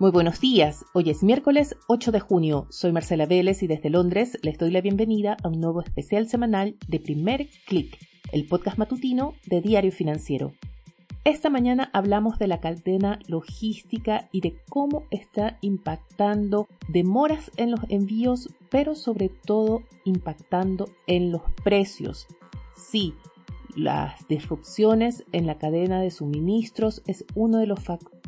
Muy buenos días, hoy es miércoles 8 de junio, soy Marcela Vélez y desde Londres les doy la bienvenida a un nuevo especial semanal de Primer Click, el podcast matutino de Diario Financiero. Esta mañana hablamos de la cadena logística y de cómo está impactando demoras en los envíos, pero sobre todo impactando en los precios. Sí, las disrupciones en la cadena de suministros es uno de los factores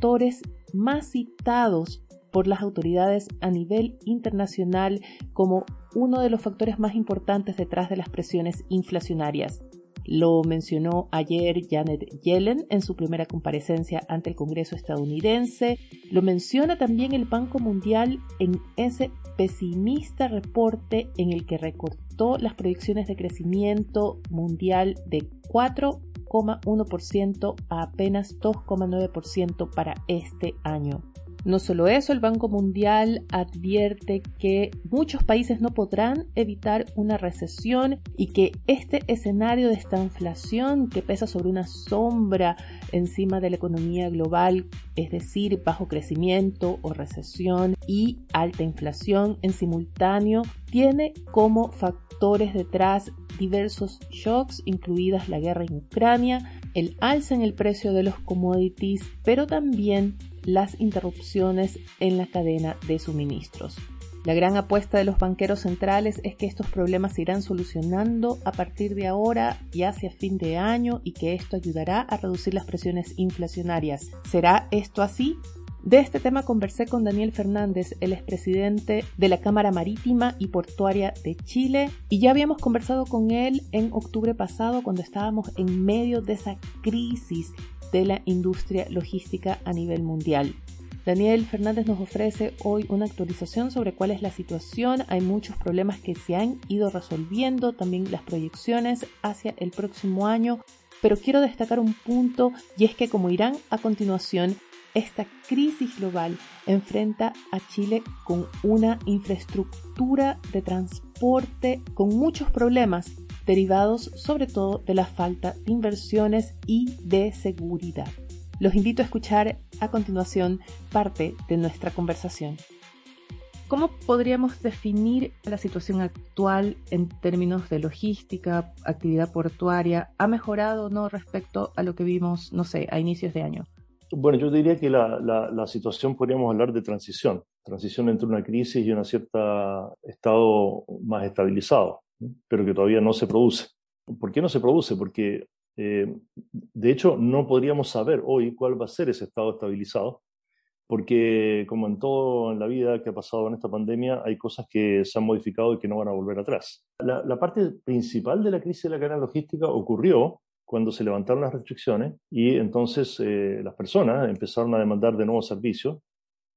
más citados por las autoridades a nivel internacional como uno de los factores más importantes detrás de las presiones inflacionarias. Lo mencionó ayer Janet Yellen en su primera comparecencia ante el Congreso estadounidense. Lo menciona también el Banco Mundial en ese pesimista reporte en el que recortó las proyecciones de crecimiento mundial de 4,1% a apenas 2,9% para este año. No solo eso, el Banco Mundial advierte que muchos países no podrán evitar una recesión y que este escenario de esta inflación que pesa sobre una sombra encima de la economía global, es decir, bajo crecimiento o recesión y alta inflación en simultáneo, tiene como factores detrás diversos shocks, incluidas la guerra en Ucrania, el alza en el precio de los commodities, pero también las interrupciones en la cadena de suministros. La gran apuesta de los banqueros centrales es que estos problemas se irán solucionando a partir de ahora y hacia fin de año y que esto ayudará a reducir las presiones inflacionarias. ¿Será esto así? De este tema conversé con Daniel Fernández, el expresidente de la Cámara Marítima y Portuaria de Chile, y ya habíamos conversado con él en octubre pasado cuando estábamos en medio de esa crisis de la industria logística a nivel mundial. Daniel Fernández nos ofrece hoy una actualización sobre cuál es la situación. Hay muchos problemas que se han ido resolviendo, también las proyecciones hacia el próximo año. Pero quiero destacar un punto y es que como irán a continuación, esta crisis global enfrenta a Chile con una infraestructura de transporte con muchos problemas derivados sobre todo de la falta de inversiones y de seguridad. Los invito a escuchar a continuación parte de nuestra conversación. ¿Cómo podríamos definir la situación actual en términos de logística, actividad portuaria? ¿Ha mejorado o no respecto a lo que vimos, no sé, a inicios de año? Bueno, yo diría que la, la situación podríamos hablar de transición, transición entre una crisis y un cierto estado más estabilizado pero que todavía no se produce. ¿Por qué no se produce? Porque, eh, de hecho, no podríamos saber hoy cuál va a ser ese estado estabilizado, porque como en todo en la vida que ha pasado en esta pandemia, hay cosas que se han modificado y que no van a volver atrás. La, parte principal de la crisis de la cadena logística ocurrió cuando se levantaron las restricciones y entonces eh, las personas empezaron a demandar de nuevos servicios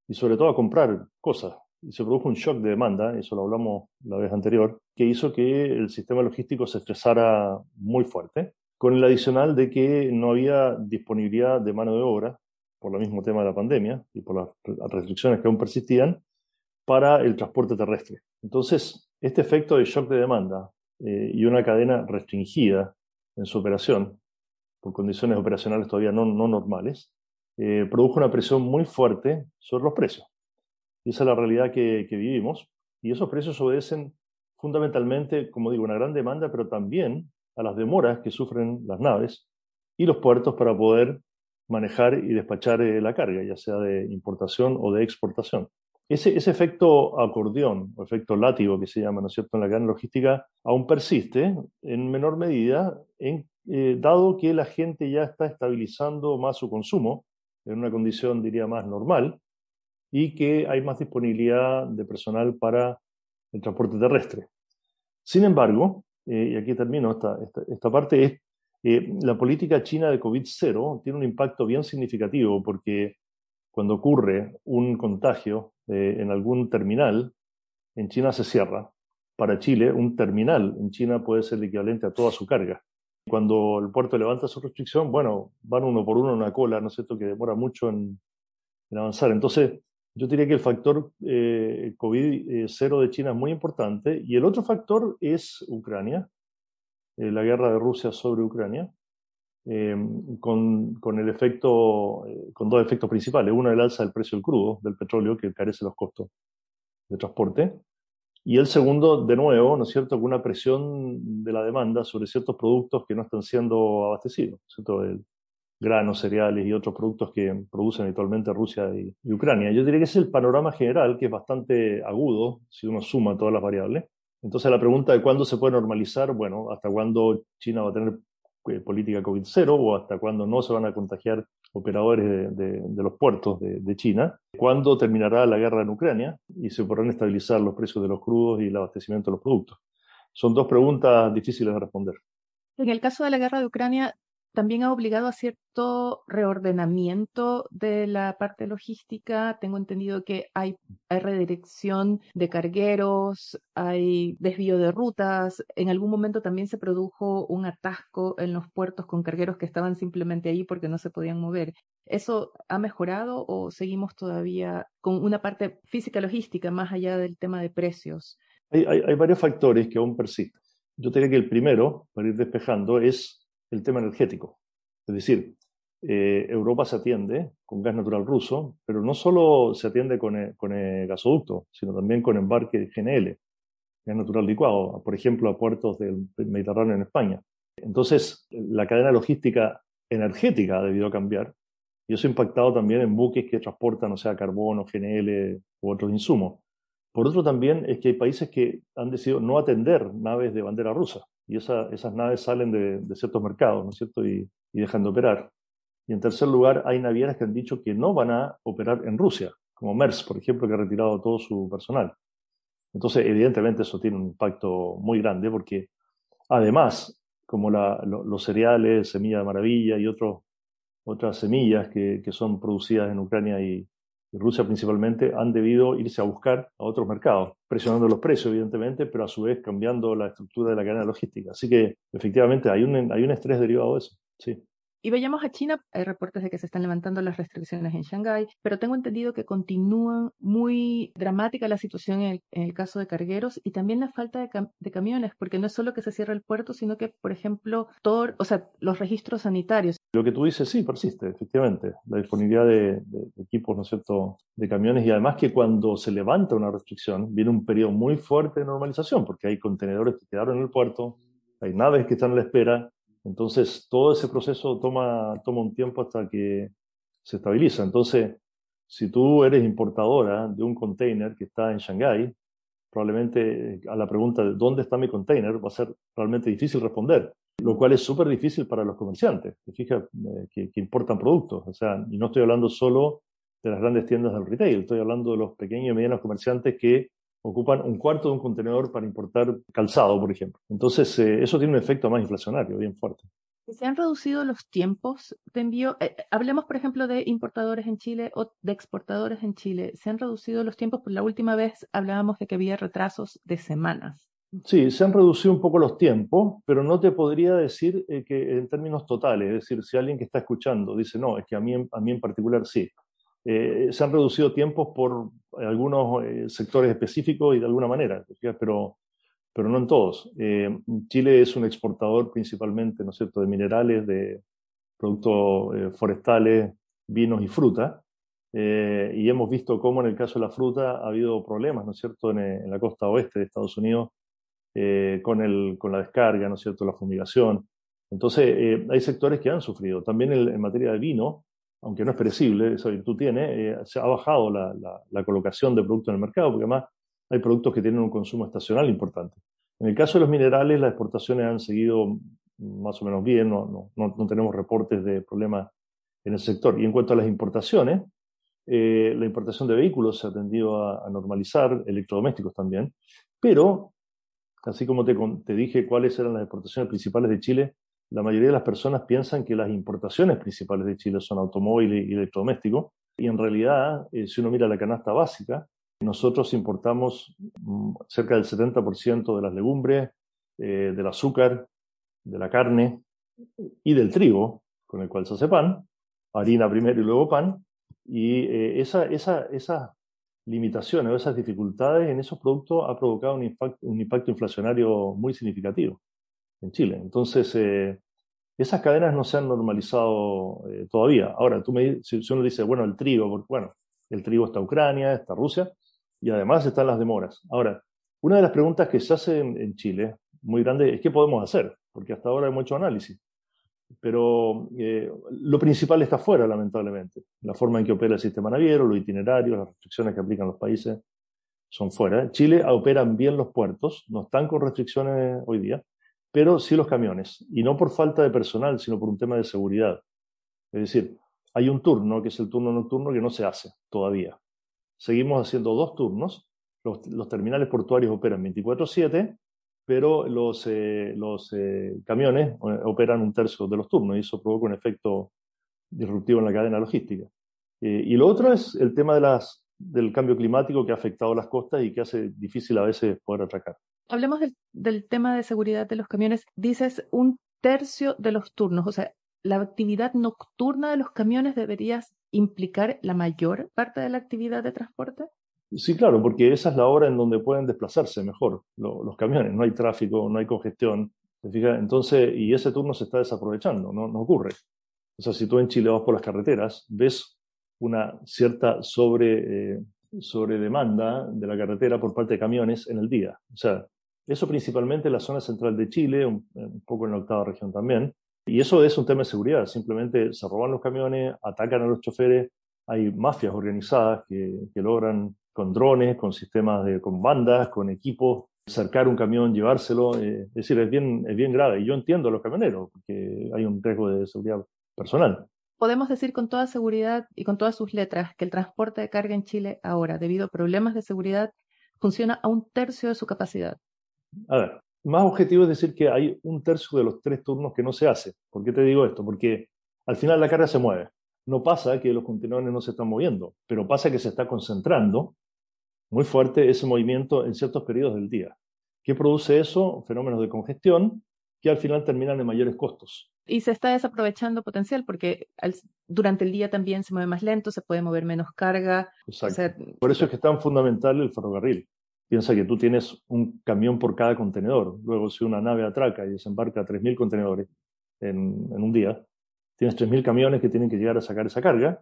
y sobre todo a comprar cosas, se produjo un shock de demanda, eso lo hablamos la vez anterior, que hizo que el sistema logístico se estresara muy fuerte, con el adicional de que no había disponibilidad de mano de obra, por el mismo tema de la pandemia y por las restricciones que aún persistían, para el transporte terrestre. Entonces, este efecto de shock de demanda eh, y una cadena restringida en su operación, por condiciones operacionales todavía no, no normales, eh, produjo una presión muy fuerte sobre los precios. Y esa es la realidad que, vivimos. Y esos precios obedecen fundamentalmente, como digo, una gran demanda, pero también a las demoras que sufren las naves y los puertos para poder manejar y despachar eh, la carga, ya sea de importación o de exportación. Ese, efecto acordeón o efecto látigo que se llama, ¿no es cierto?, en la gran logística, aún persiste en menor medida, eh, dado que la gente ya está estabilizando más su consumo en una condición, diría, más normal, y que hay más disponibilidad de personal para el transporte terrestre. Sin embargo, eh, y aquí termino esta, esta, parte, es eh, la política china de COVID-0 tiene un impacto bien significativo porque cuando ocurre un contagio eh, en algún terminal, en China se cierra. Para Chile, un terminal en China puede ser el equivalente a toda su carga. Cuando el puerto levanta su restricción, bueno, van uno por uno en una cola, ¿no es cierto?, que demora mucho en, en avanzar. Entonces, yo diría que el factor eh, COVID-0 de China es muy importante y el otro factor es Ucrania, eh, la guerra de Rusia sobre Ucrania, eh, con, con, el efecto, eh, con dos efectos principales. Uno, el alza del precio del crudo, del petróleo, que carece los costos de transporte. Y el segundo, de nuevo, ¿no es cierto?, con una presión de la demanda sobre ciertos productos que no están siendo abastecidos, ¿cierto? El, granos, cereales y otros productos que producen habitualmente Rusia y, Ucrania. Yo diría que es el panorama general, que es bastante agudo, si uno suma todas las variables. Entonces, la pregunta de cuándo se puede normalizar, bueno, hasta cuándo China va a tener eh, política COVID-0 o hasta cuándo no se van a contagiar operadores de, de, los puertos de, de, China, cuándo terminará la guerra en Ucrania y se podrán estabilizar los precios de los crudos y el abastecimiento de los productos. Son dos preguntas difíciles de responder. En el caso de la guerra de Ucrania, también ha obligado a cierto reordenamiento de la parte logística. Tengo entendido que hay, redirección de cargueros, hay desvío de rutas. En algún momento también se produjo un atasco en los puertos con cargueros que estaban simplemente ahí porque no se podían mover. ¿Eso ha mejorado o seguimos todavía con una parte física logística más allá del tema de precios? Hay, hay varios factores que aún persisten. Yo diría que el primero, para ir despejando, es el tema energético. Es decir, eh, Europa se atiende con gas natural ruso, pero no solo se atiende con el, con el gasoducto, sino también con embarque GNL, gas natural licuado, por ejemplo, a puertos del Mediterráneo en España. Entonces, la cadena logística energética ha debido cambiar y eso ha impactado también en buques que transportan, o sea, carbono, GNL u otros insumos. Por otro también es que hay países que han decidido no atender naves de bandera rusa y esa, esas naves salen de, ciertos mercados, ¿no es cierto? Y, dejan de operar. Y en tercer lugar, hay navieras que han dicho que no van a operar en Rusia, como Maersk, por ejemplo, que ha retirado todo su personal. Entonces, evidentemente, eso tiene un impacto muy grande porque, además, como los cereales, semilla de maravilla y otras semillas que, que son producidas en Ucrania y, Rusia principalmente, han debido irse a buscar a otros mercados, presionando los precios, evidentemente, pero a su vez cambiando la estructura de la cadena logística. Así que, efectivamente, hay un, hay un estrés derivado de eso. Sí. Y veamos a China, hay reportes de que se están levantando las restricciones en Shanghái, pero tengo entendido que continúa muy dramática la situación en el, caso de cargueros y también la falta de, cam de, camiones, porque no es solo que se cierra el puerto, sino que, por ejemplo, todo, o sea, los registros sanitarios. Lo que tú dices sí persiste, efectivamente, la disponibilidad de equipos, ¿no es cierto?, de camiones y además que cuando se levanta una restricción viene un periodo muy fuerte de normalización, porque hay contenedores que quedaron en el puerto, hay naves que están a la espera, entonces, todo ese proceso toma, toma un tiempo hasta que se estabiliza. Entonces, si tú eres importadora de un container que está en Shanghái, probablemente a la pregunta de dónde está mi container va a ser realmente difícil responder, lo cual es súper difícil para los comerciantes, que, eh, que, que importan productos. O sea, y no estoy hablando solo de las grandes tiendas del retail, estoy hablando de los pequeños y medianos comerciantes que ocupan un cuarto de un contenedor para importar calzado, por ejemplo. Entonces, eh, eso tiene un efecto más inflacionario, bien fuerte. ¿Se han reducido los tiempos de envío? Eh, hablemos, por ejemplo, de importadores en Chile o de exportadores en Chile. ¿Se han reducido los tiempos? Por la última vez hablábamos de que había retrasos de semanas. Sí, se han reducido un poco los tiempos, pero no te podría decir eh, que en términos totales, es decir, si alguien que está escuchando dice, no, es que a mí, a mí en particular sí. Eh, se han reducido tiempos por algunos eh, sectores específicos y de alguna manera, pero, pero no en todos. Eh, Chile es un exportador principalmente, ¿no es cierto?, de minerales, de productos forestales, vinos y fruta. Y hemos visto cómo en el caso de la fruta ha habido problemas, ¿no es cierto?, en, la costa oeste de Estados Unidos con, el, con la descarga, ¿no es cierto?, la fumigación. Entonces, hay sectores que han sufrido. También en materia de vino, aunque no es perecible, esa virtud tiene, eh, se ha bajado la, colocación de productos en el mercado, porque además hay productos que tienen un consumo estacional importante. En el caso de los minerales, las exportaciones han seguido más o menos bien, no, no, no tenemos reportes de problemas en el sector. Y en cuanto a las importaciones, eh, la importación de vehículos se ha tendido a, a, normalizar, electrodomésticos también, pero, así como te, te dije cuáles eran las exportaciones principales de Chile, la mayoría de las personas piensan que las importaciones principales de Chile son automóviles y electrodomésticos, y en realidad, eh, si uno mira la canasta básica, nosotros importamos mm, cerca del 70% de las legumbres, eh, del azúcar, de la carne y del trigo, con el cual se hace pan, harina primero y luego pan, y eh, esa, esa, esas limitaciones o esas dificultades en esos productos ha provocado un un impacto inflacionario muy significativo en Chile. Entonces, eh, Esas cadenas no se han normalizado eh, todavía. Ahora, tú me, si, uno dice, bueno, el trigo, bueno, el trigo está Ucrania, está Rusia, y además están las demoras. Ahora, una de las preguntas que se hace en, Chile, muy grande, es qué podemos hacer, porque hasta ahora hemos hecho análisis. Pero eh, lo principal está fuera, lamentablemente. La forma en que opera el sistema naviero, los itinerarios, las restricciones que aplican los países son fuera. En Chile operan bien los puertos, no están con restricciones hoy día, pero sí los camiones. Y no por falta de personal, sino por un tema de seguridad. Es decir, hay un turno, que es el turno nocturno, que no se hace todavía. Seguimos haciendo dos turnos. Los, terminales portuarios operan 24/7, pero los, eh, eh, camiones eh, operan un tercio de los turnos y eso provoca un efecto disruptivo en la cadena logística. y lo otro es el tema del cambio climático que ha afectado las costas y que hace difícil a veces poder atracar. Hablemos del, del tema de seguridad de los camiones. Dices un tercio de los turnos, o sea, la actividad nocturna de los camiones debería implicar la mayor parte de la actividad de transporte? Sí, claro, porque esa es la hora en donde pueden desplazarse mejor los camiones. No hay tráfico, no hay congestión. Entonces, y ese turno se está desaprovechando, no, no ocurre. O sea, si tú en Chile vas por las carreteras, ves una cierta sobre, eh, sobre demanda de la carretera por parte de camiones en el día. O sea, eso principalmente en la zona central de Chile, un, poco en la octava región también. Y eso es un tema de seguridad. Simplemente se roban los camiones, atacan a los choferes. Hay mafias organizadas que, logran con drones, con sistemas de, con bandas, con equipos, cercar un camión, llevárselo. Eh, es decir, es bien, es bien grave. Y yo entiendo a los camioneros, porque hay un riesgo de seguridad personal. Podemos decir con toda seguridad y con todas sus letras que el transporte de carga en Chile ahora, debido a problemas de seguridad, funciona a un tercio de su capacidad. A ver, más objetivo es decir que hay un tercio de los tres turnos que no se hace. ¿Por qué te digo esto? Porque al final la carga se mueve. No pasa que los contenedores no se están moviendo, pero pasa que se está concentrando muy fuerte ese movimiento en ciertos periodos del día. ¿Qué produce eso? Fenómenos de congestión que al final terminan en mayores costos. Y se está desaprovechando potencial porque durante el día también se mueve más lento, se puede mover menos carga. Por eso es que es tan fundamental el ferrocarril. Piensa que tú tienes un camión por cada contenedor. Luego, si una nave atraca y desembarca 3.000 contenedores en, un día, tienes 3.000 camiones que tienen que llegar a sacar esa carga,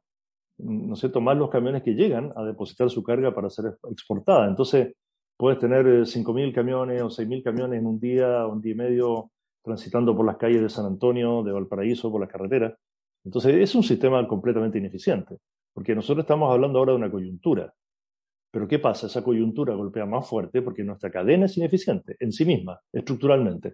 ¿no cierto? Más los camiones que llegan a depositar su carga para ser exportada. Entonces, puedes tener 5.000 eh, camiones o 6.000 camiones en un día, un día y medio, transitando por las calles de San Antonio, de Valparaíso, por las carreteras. Entonces, es un sistema completamente ineficiente, porque nosotros estamos hablando ahora de una coyuntura. Pero ¿qué pasa? Esa coyuntura golpea más fuerte porque nuestra cadena es ineficiente en sí misma, estructuralmente.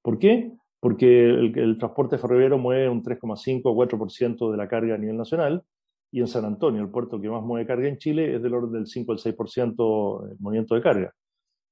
¿Por qué? Porque el, transporte ferroviario mueve un 3,5 o 4% de la carga a nivel nacional y en San Antonio, el puerto que más mueve carga en Chile, es del orden del 5 al 6% el movimiento de carga.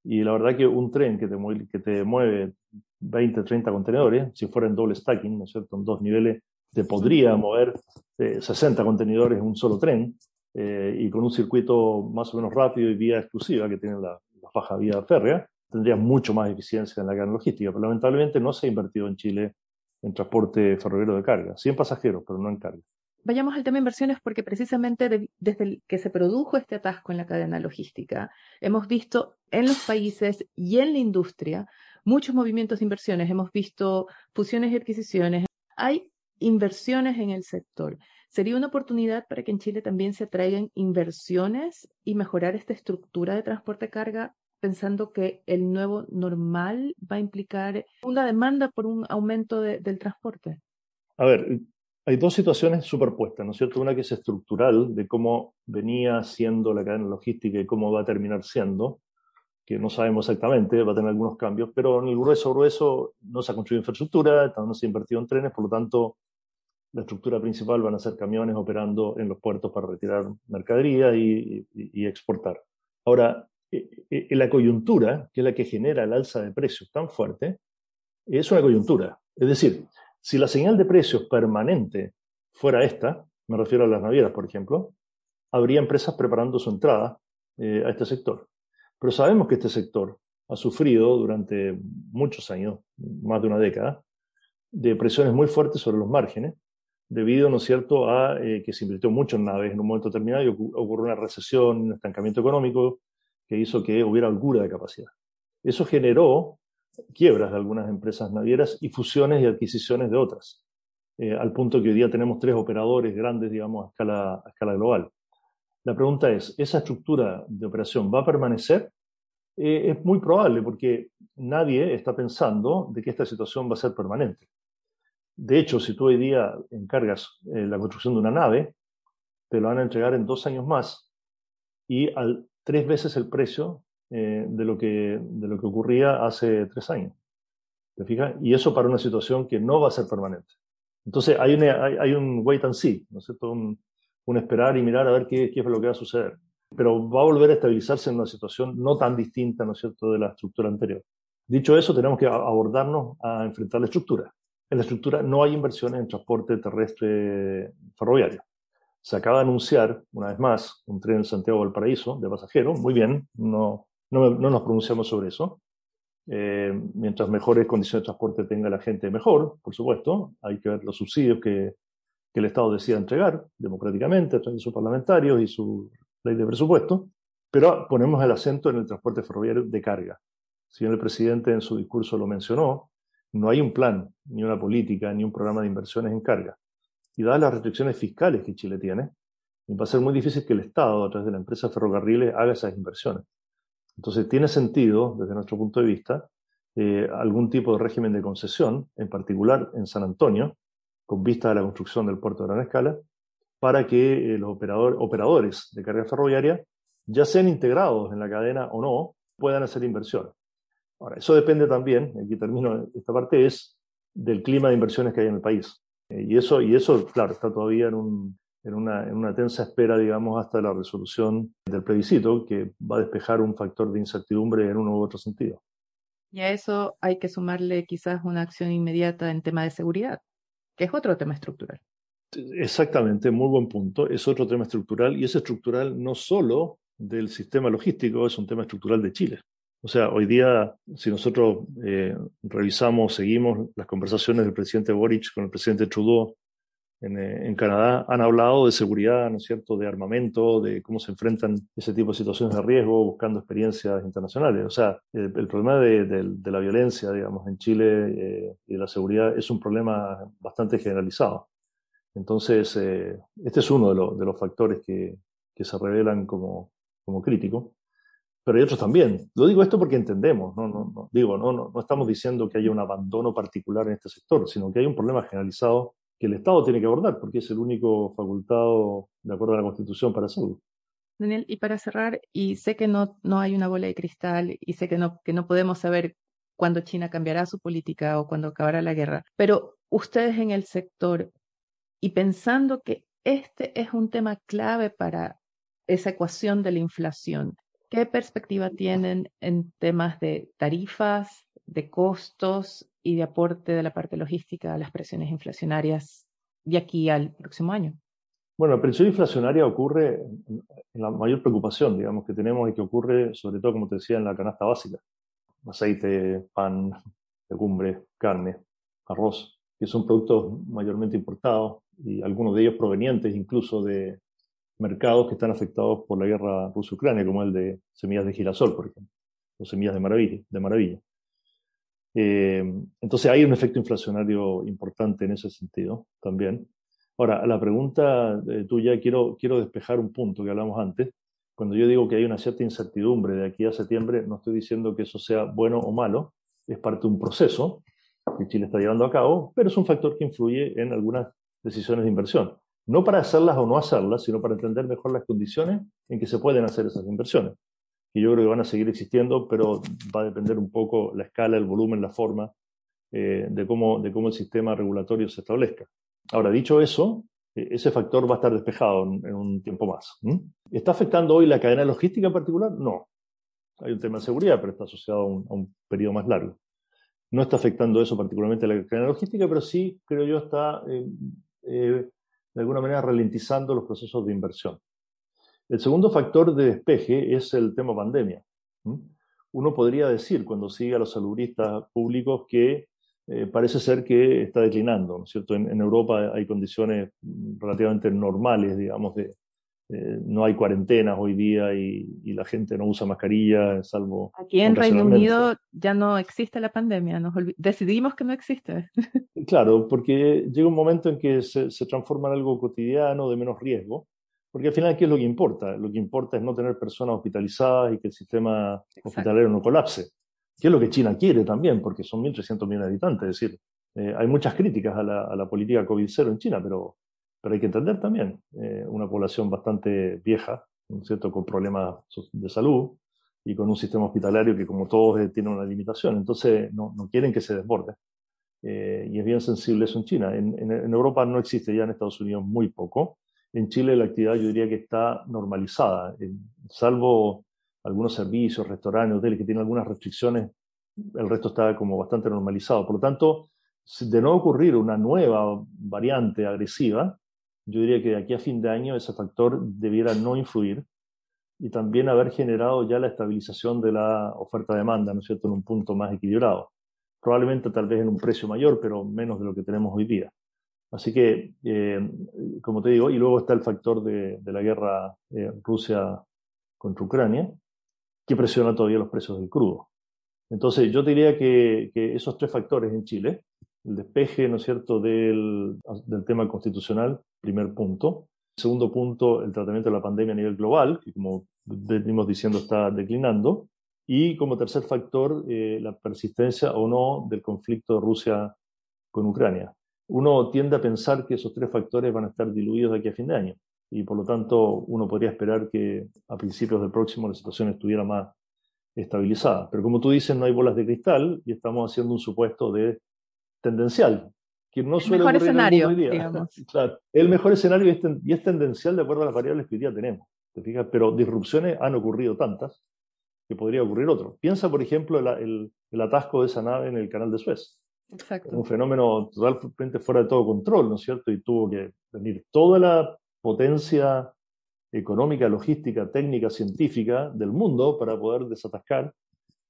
Y la verdad que un tren que te, mueve, que te mueve 20, 30 contenedores, si fuera en doble stacking, ¿no es cierto?, en dos niveles, te podría mover 60 eh, contenedores en un solo tren, eh, y con un circuito más o menos rápido y vía exclusiva que tiene la, baja vía férrea, tendría mucho más eficiencia en la carga logística. Pero lamentablemente no se ha invertido en Chile en transporte ferroviario de carga, sí en pasajeros, pero no en carga. Vayamos al tema inversiones porque precisamente desde que se produjo este atasco en la cadena logística, hemos visto en los países y en la industria muchos movimientos de inversiones. Hemos visto fusiones y adquisiciones. Hay inversiones en el sector. ¿Sería una oportunidad para que en Chile también se atraigan inversiones y mejorar esta estructura de transporte de carga, pensando que el nuevo normal va a implicar una demanda por un aumento del transporte? A ver, hay dos situaciones superpuestas, ¿no es cierto? Una que es estructural, de cómo venía siendo la cadena logística y cómo va a terminar siendo, que no sabemos exactamente, va a tener algunos cambios, pero en el grueso grueso no se ha construido infraestructura, no se ha invertido en trenes, por lo tanto la estructura principal van a ser camiones operando en los puertos para retirar mercadería y, exportar. Ahora, eh, eh, la coyuntura, que es la que genera el alza de precios tan fuerte, es una coyuntura. Es decir, si la señal de precios permanente fuera esta, me refiero a las navieras, por ejemplo, habría empresas preparando su entrada eh, a este sector. Pero sabemos que este sector ha sufrido durante muchos años, más de una década, de presiones muy fuertes sobre los márgenes, debido, ¿no es cierto?, a eh, que se invirtió mucho en naves en un momento determinado y ocurrió una recesión, un estancamiento económico que hizo que hubiera holgura de capacidad. Eso generó quiebras de algunas empresas navieras y fusiones y adquisiciones de otras, eh, al punto que hoy día tenemos tres operadores grandes, digamos, a escala, a escala global. La pregunta es, ¿esa estructura de operación va a permanecer? Eh, es muy probable porque nadie está pensando de que esta situación va a ser permanente. De hecho, si tú hoy día encargas eh, la construcción de una nave, te lo van a entregar en dos años más y al tres veces el precio eh, de, lo que, de lo que ocurría hace tres años. ¿Te fijas? Y eso para una situación que no va a ser permanente. Entonces hay, hay, un wait and see, ¿no es cierto? Un, un, esperar y mirar a ver qué, qué es lo que va a suceder pero va a volver a estabilizarse en una situación no tan distinta, ¿no es cierto?, de la estructura anterior. Dicho eso, tenemos que abordarnos a enfrentar la estructura. En la estructura no hay inversiones en transporte terrestre ferroviario. Se acaba de anunciar, una vez más, un tren en Santiago del Paraíso de pasajeros. Muy bien, no, no, no nos pronunciamos sobre eso. Eh, mientras mejores condiciones de transporte tenga la gente, mejor, por supuesto. Hay que ver los subsidios que, el Estado decida entregar democráticamente a través de sus parlamentarios y su ley de presupuesto, pero ponemos el acento en el transporte ferroviario de carga. Bien el presidente en su discurso lo mencionó, no hay un plan, ni una política, ni un programa de inversiones en carga. Y dadas las restricciones fiscales que Chile tiene, va a ser muy difícil que el Estado, a través de la empresa ferrocarriles, haga esas inversiones. Entonces, tiene sentido, desde nuestro punto de vista, eh, algún tipo de régimen de concesión, en particular en San Antonio, con vista a la construcción del puerto de gran escala, para que eh, los operadores de carga ferroviaria, ya sean integrados en la cadena o no, puedan hacer inversiones. Ahora, eso depende también, aquí termino esta parte, es del clima de inversiones que hay en el país. Eh, y, eso, y eso, claro, está todavía en, un, en, una, en una tensa espera, digamos, hasta la resolución del plebiscito, que va a despejar un factor de incertidumbre en uno u otro sentido. Y a eso hay que sumarle quizás una acción inmediata en tema de seguridad, que es otro tema estructural. Exactamente, muy buen punto. Es otro tema estructural y es estructural no solo del sistema logístico, es un tema estructural de Chile. O sea, hoy día, si nosotros eh, revisamos, seguimos las conversaciones del presidente Boric con el presidente Trudeau en, eh, en, Canadá, han hablado de seguridad, ¿no es cierto?, de armamento, de cómo se enfrentan ese tipo de situaciones de riesgo, buscando experiencias internacionales. O sea, el, problema de, de, la violencia, digamos, en Chile eh, y de la seguridad es un problema bastante generalizado. Entonces, eh, este es uno de, de los factores que, que, se revelan como, como críticos. Pero hay otros también. Lo digo esto porque entendemos, no, no, no digo, no, no, no, estamos diciendo que haya un abandono particular en este sector, sino que hay un problema generalizado que el Estado tiene que abordar, porque es el único facultado, de acuerdo a la Constitución, para hacerlo. Daniel, y para cerrar, y sé que no, no hay una bola de cristal, y sé que no, que no podemos saber cuándo China cambiará su política o cuándo acabará la guerra, pero ustedes en el sector y pensando que este es un tema clave para esa ecuación de la inflación. ¿Qué perspectiva tienen en temas de tarifas, de costos y de aporte de la parte logística a las presiones inflacionarias de aquí al próximo año? Bueno, la presión inflacionaria ocurre la mayor preocupación, digamos, que tenemos y que ocurre sobre todo, como te decía, en la canasta básica. Aceite, pan, legumbre, carne, arroz, que son productos mayormente importados y algunos de ellos provenientes incluso de mercados que están afectados por la guerra Rusia-Ucrania, como el de semillas de girasol, por ejemplo, o semillas de maravilla. De maravilla. Eh, entonces hay un efecto inflacionario importante en ese sentido también. Ahora, a la pregunta eh, tuya, quiero, quiero despejar un punto que hablamos antes. Cuando yo digo que hay una cierta incertidumbre de aquí a septiembre, no estoy diciendo que eso sea bueno o malo, es parte de un proceso que Chile está llevando a cabo, pero es un factor que influye en algunas decisiones de inversión. No para hacerlas o no hacerlas, sino para entender mejor las condiciones en que se pueden hacer esas inversiones. Que yo creo que van a seguir existiendo, pero va a depender un poco la escala, el volumen, la forma eh, de, cómo, de cómo el sistema regulatorio se establezca. Ahora, dicho eso, eh, ese factor va a estar despejado en, un tiempo más. ¿Está afectando hoy la cadena logística en particular? No. Hay un tema de seguridad, pero está asociado a un, a periodo más largo. No está afectando eso particularmente a la cadena logística, pero sí, creo yo, está eh, de alguna manera ralentizando los procesos de inversión. El segundo factor de despeje es el tema pandemia. Uno podría decir, cuando sigue a los saludistas públicos, que eh, parece ser que está declinando, ¿no es cierto? En, Europa hay condiciones relativamente normales, digamos, de, eh, no hay cuarentenas hoy día y, la gente no usa mascarilla, salvo. Aquí en Reino Unido ya no existe la pandemia, nos decidimos que no existe. Claro, porque llega un momento en que se, transforma en algo cotidiano, de menos riesgo, porque al final, ¿qué es lo que importa? Lo que importa es no tener personas hospitalizadas y que el sistema hospitalario no colapse, que es lo que China quiere también, porque son 1.300 millones de habitantes, es decir, eh, hay muchas críticas a la, a la política COVID-0 en China, pero pero hay que entender también, eh, una población bastante vieja, ¿no cierto?, con problemas de salud y con un sistema hospitalario que, como todos, eh, tiene una limitación. Entonces, no, no quieren que se desborde. Eh, y es bien sensible eso en China. En, en, Europa no existe ya, en Estados Unidos muy poco. En Chile la actividad yo diría que está normalizada, salvo algunos servicios, restaurantes, hoteles que tienen algunas restricciones, el resto está como bastante normalizado. Por lo tanto, de no ocurrir una nueva variante agresiva, yo diría que de aquí a fin de año ese factor debiera no influir y también haber generado ya la estabilización de la oferta-demanda, ¿no es cierto?, en un punto más equilibrado. Probablemente tal vez en un precio mayor, pero menos de lo que tenemos hoy día. Así que, eh, como te digo, y luego está el factor de, la guerra eh, Rusia contra Ucrania, que presiona todavía los precios del crudo. Entonces, yo diría que, que esos tres factores en Chile, el despeje, ¿no es cierto?, del, del tema constitucional, primer punto. Segundo punto, el tratamiento de la pandemia a nivel global, que como venimos diciendo está declinando. Y como tercer factor, eh, la persistencia o no del conflicto de Rusia con Ucrania. Uno tiende a pensar que esos tres factores van a estar diluidos de aquí a fin de año y por lo tanto uno podría esperar que a principios del próximo la situación estuviera más estabilizada. Pero como tú dices, no hay bolas de cristal y estamos haciendo un supuesto de tendencial, que no suele el mejor escenario, el mejor escenario y es, tendencial de acuerdo a las variables que hoy día tenemos, ¿te fijas? Pero disrupciones han ocurrido tantas que podría ocurrir otro. Piensa, por ejemplo, el, el, atasco de esa nave en el canal de Suez. Exacto. Un fenómeno totalmente fuera de todo control, ¿no es cierto? Y tuvo que venir toda la potencia económica, logística, técnica, científica del mundo para poder desatascar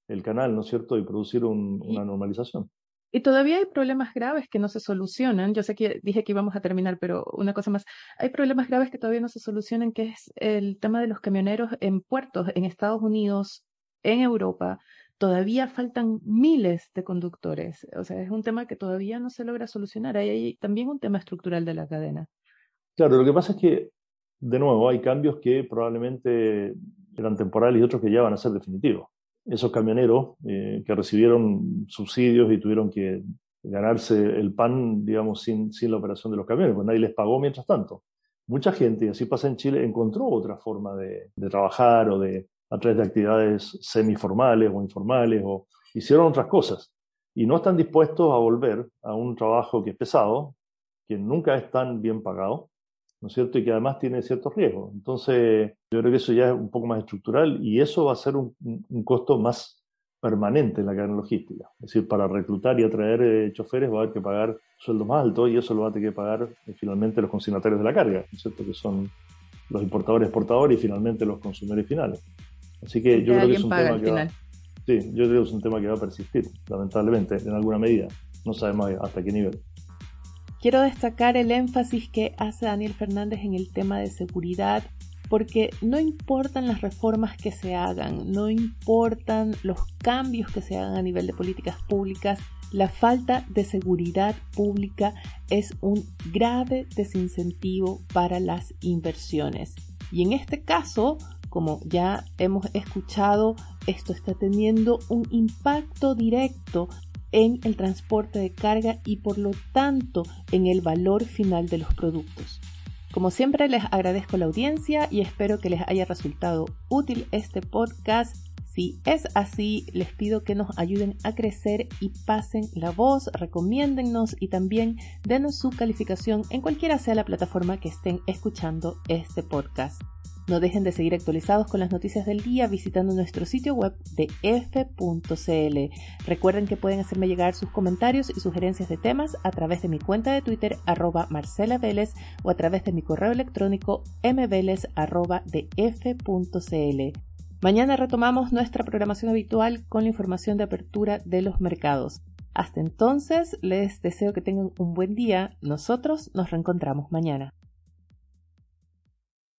el canal, ¿no es cierto? Y producir una normalización. Y todavía hay problemas graves que no se solucionan. Yo sé que dije que íbamos a terminar, pero una cosa más. Hay problemas graves que todavía no se solucionan, que es el tema de los camioneros en puertos en Estados Unidos, en Europa. Todavía faltan miles de conductores. O sea, es un tema que todavía no se logra solucionar. Hay, también un tema estructural de la cadena. Claro, lo que pasa es que, de nuevo, hay cambios que probablemente eran temporales y otros que ya van a ser definitivos esos camioneros eh, que recibieron subsidios y tuvieron que ganarse el pan, digamos, sin, sin la operación de los camiones, pues nadie les pagó mientras tanto. Mucha gente, y así pasa en Chile, encontró otra forma de, de trabajar o de, a través de actividades semiformales o informales, o hicieron otras cosas. Y no están dispuestos a volver a un trabajo que es pesado, que nunca es tan bien pagado, ¿no es cierto? Y que además tiene ciertos riesgos. Entonces, yo creo que eso ya es un poco más estructural y eso va a ser un, costo más permanente en la cadena logística. Es decir, para reclutar y atraer eh, choferes va a haber que pagar sueldos más altos y eso lo va a tener que pagar eh, finalmente los consignatarios de la carga, ¿no es cierto? Que son los importadores, exportadores y finalmente los consumidores finales. Así que yo creo que es un tema que va, sí, yo creo que es un tema que va a persistir, lamentablemente, en alguna medida. No sabemos hasta qué nivel. Quiero destacar el énfasis que hace Daniel Fernández en el tema de seguridad, porque no importan las reformas que se hagan, no importan los cambios que se hagan a nivel de políticas públicas, la falta de seguridad pública es un grave desincentivo para las inversiones. Y en este caso, como ya hemos escuchado, esto está teniendo un impacto directo en el transporte de carga y por lo tanto en el valor final de los productos. Como siempre les agradezco la audiencia y espero que les haya resultado útil este podcast. Si es así, les pido que nos ayuden a crecer y pasen la voz, recomiéndennos y también denos su calificación en cualquiera sea la plataforma que estén escuchando este podcast. No dejen de seguir actualizados con las noticias del día visitando nuestro sitio web de f.cl. Recuerden que pueden hacerme llegar sus comentarios y sugerencias de temas a través de mi cuenta de Twitter arroba Marcela Vélez o a través de mi correo electrónico mveles de f.cl. Mañana retomamos nuestra programación habitual con la información de apertura de los mercados. Hasta entonces, les deseo que tengan un buen día. Nosotros nos reencontramos mañana.